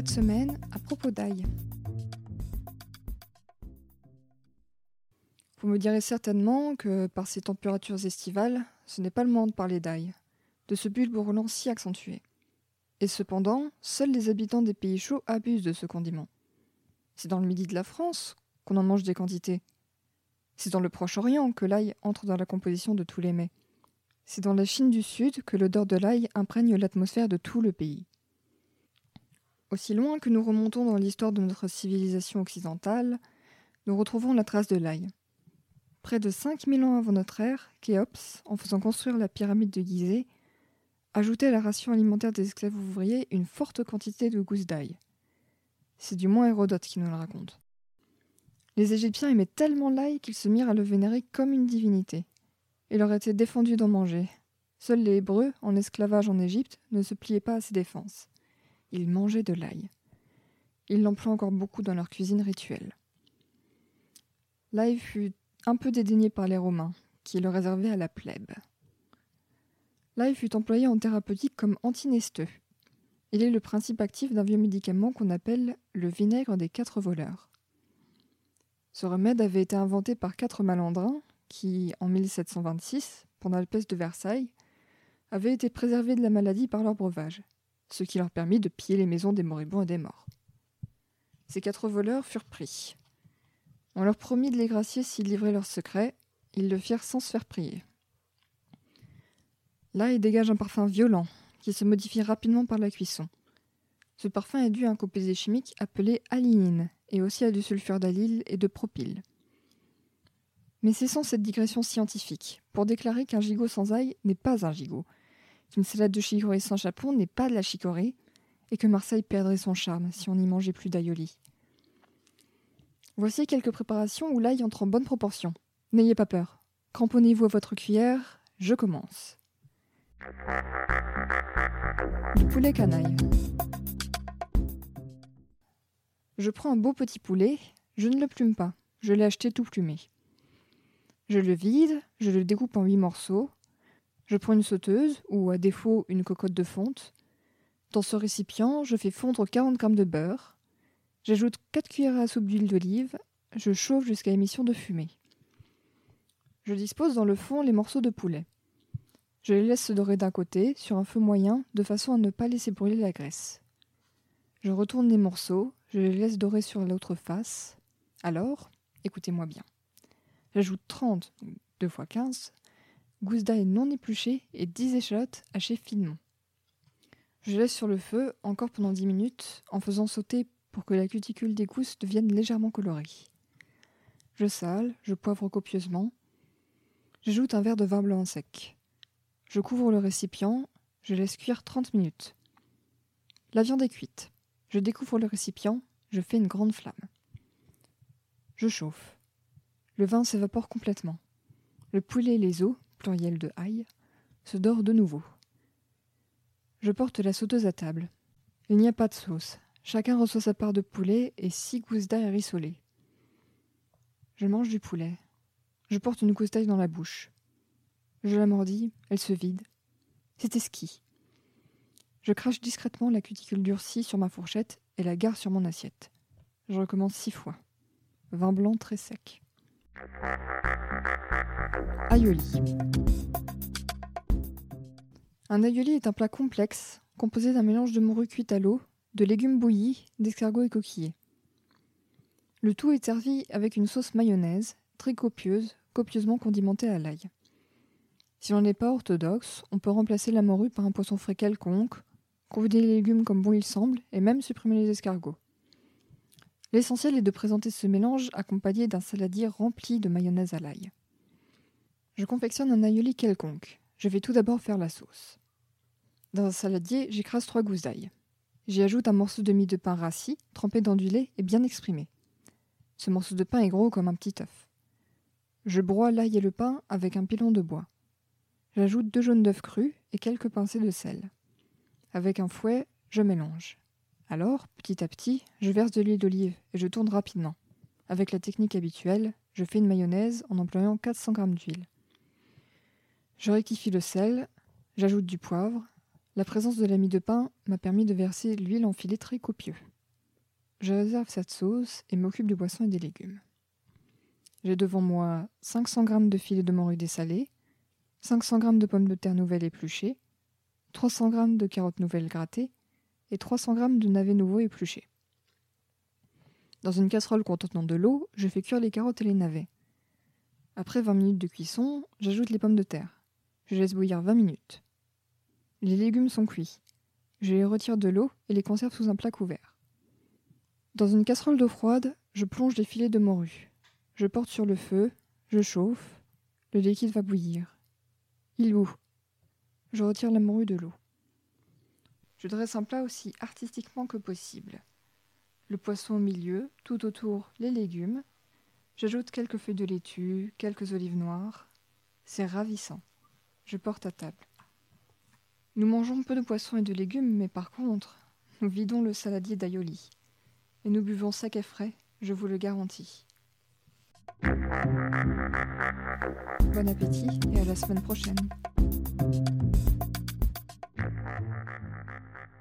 Cette semaine, à propos d'ail. Vous me direz certainement que, par ces températures estivales, ce n'est pas le moment de parler d'ail, de ce bulbe brûlant si accentué. Et cependant, seuls les habitants des pays chauds abusent de ce condiment. C'est dans le midi de la France qu'on en mange des quantités. C'est dans le Proche-Orient que l'ail entre dans la composition de tous les mets. C'est dans la Chine du Sud que l'odeur de l'ail imprègne l'atmosphère de tout le pays. Aussi loin que nous remontons dans l'histoire de notre civilisation occidentale, nous retrouvons la trace de l'ail. Près de 5000 ans avant notre ère, Khéops, en faisant construire la pyramide de Gizeh, ajoutait à la ration alimentaire des esclaves ouvriers une forte quantité de gousses d'ail. C'est du moins Hérodote qui nous le raconte. Les Égyptiens aimaient tellement l'ail qu'ils se mirent à le vénérer comme une divinité. Il leur était défendu d'en manger. Seuls les Hébreux, en esclavage en Égypte, ne se pliaient pas à ses défenses. Ils mangeaient de l'ail. Ils l'emploient encore beaucoup dans leur cuisine rituelle. L'ail fut un peu dédaigné par les Romains, qui le réservaient à la plèbe. L'ail fut employé en thérapeutique comme antinesteux. Il est le principe actif d'un vieux médicament qu'on appelle le vinaigre des quatre voleurs. Ce remède avait été inventé par quatre malandrins qui, en 1726, pendant la peste de Versailles, avaient été préservés de la maladie par leur breuvage, ce qui leur permit de piller les maisons des moribonds et des morts. Ces quatre voleurs furent pris. On leur promit de les gracier s'ils livraient leurs secrets. Ils le firent sans se faire prier. Là, il dégage un parfum violent, qui se modifie rapidement par la cuisson. Ce parfum est dû à un composé chimique appelé alinine, et aussi à du sulfure d'allyle et de propyle. Mais cessons cette digression scientifique, pour déclarer qu'un gigot sans ail n'est pas un gigot, qu'une salade de chicorée sans chapon n'est pas de la chicorée, et que Marseille perdrait son charme si on n'y mangeait plus d'aïoli. Voici quelques préparations où l'ail entre en bonne proportion. N'ayez pas peur. Cramponnez-vous à votre cuillère, je commence. Du poulet canaille. Je prends un beau petit poulet, je ne le plume pas, je l'ai acheté tout plumé. Je le vide, je le découpe en huit morceaux. Je prends une sauteuse, ou à défaut une cocotte de fonte. Dans ce récipient, je fais fondre 40 g de beurre. J'ajoute 4 cuillères à soupe d'huile d'olive. Je chauffe jusqu'à émission de fumée. Je dispose dans le fond les morceaux de poulet. Je les laisse se dorer d'un côté, sur un feu moyen, de façon à ne pas laisser brûler la graisse. Je retourne les morceaux, je les laisse dorer sur l'autre face. Alors, écoutez-moi bien. J'ajoute 30, 2 x 15, gousses d'ail non épluchées et 10 échalotes hachées finement. Je laisse sur le feu encore pendant 10 minutes en faisant sauter pour que la cuticule des gousses devienne légèrement colorée. Je sale, je poivre copieusement. J'ajoute un verre de vin blanc sec. Je couvre le récipient, je laisse cuire 30 minutes. La viande est cuite. Je découvre le récipient, je fais une grande flamme. Je chauffe. Le vin s'évapore complètement. Le poulet et les os, pluriel de ail, se dorent de nouveau. Je porte la sauteuse à table. Il n'y a pas de sauce. Chacun reçoit sa part de poulet et six gousses d'ail rissolées. Je mange du poulet. Je porte une gousse d'ail dans la bouche. Je la mordis, elle se vide. C'est esquis. Je crache discrètement la cuticule durcie sur ma fourchette et la gare sur mon assiette. Je recommence six fois. Vin blanc très sec. Aioli. Un aioli est un plat complexe composé d'un mélange de morue cuite à l'eau, de légumes bouillis, d'escargots et coquillés. Le tout est servi avec une sauce mayonnaise, très copieuse, copieusement condimentée à l'ail. Si l'on n'est pas orthodoxe, on peut remplacer la morue par un poisson frais quelconque, convider les légumes comme bon il semble, et même supprimer les escargots. L'essentiel est de présenter ce mélange accompagné d'un saladier rempli de mayonnaise à l'ail. Je confectionne un aioli quelconque. Je vais tout d'abord faire la sauce. Dans un saladier, j'écrase trois gousses d'ail. J'y ajoute un morceau de mie de pain rassis, trempé dans du lait et bien exprimé. Ce morceau de pain est gros comme un petit œuf. Je broie l'ail et le pain avec un pilon de bois. J'ajoute deux jaunes d'œufs crus et quelques pincées de sel. Avec un fouet, je mélange. Alors, petit à petit, je verse de l'huile d'olive et je tourne rapidement. Avec la technique habituelle, je fais une mayonnaise en employant 400 g d'huile. Je rectifie le sel, j'ajoute du poivre. La présence de la mie de pain m'a permis de verser l'huile en filets très copieux. Je réserve cette sauce et m'occupe du poisson et des légumes. J'ai devant moi 500 g de filets de morue dessalées, 500 g de pommes de terre nouvelles épluchées, 300 g de carottes nouvelles grattées et 300 g de navets nouveaux épluchés. Dans une casserole contenant de l'eau, je fais cuire les carottes et les navets. Après 20 minutes de cuisson, j'ajoute les pommes de terre. Je laisse bouillir 20 minutes. Les légumes sont cuits. Je les retire de l'eau et les conserve sous un plat couvert. Dans une casserole d'eau froide, je plonge les filets de morue. Je porte sur le feu, je chauffe, le liquide va bouillir. Il bout. Je retire la morue de l'eau. Je dresse un plat aussi artistiquement que possible. Le poisson au milieu, tout autour les légumes. J'ajoute quelques feuilles de laitue, quelques olives noires. C'est ravissant. Je porte à table. Nous mangeons peu de poisson et de légumes, mais par contre, nous vidons le saladier d'aioli. Et nous buvons sec et frais, je vous le garantis. Bon appétit et à la semaine prochaine. Thank you.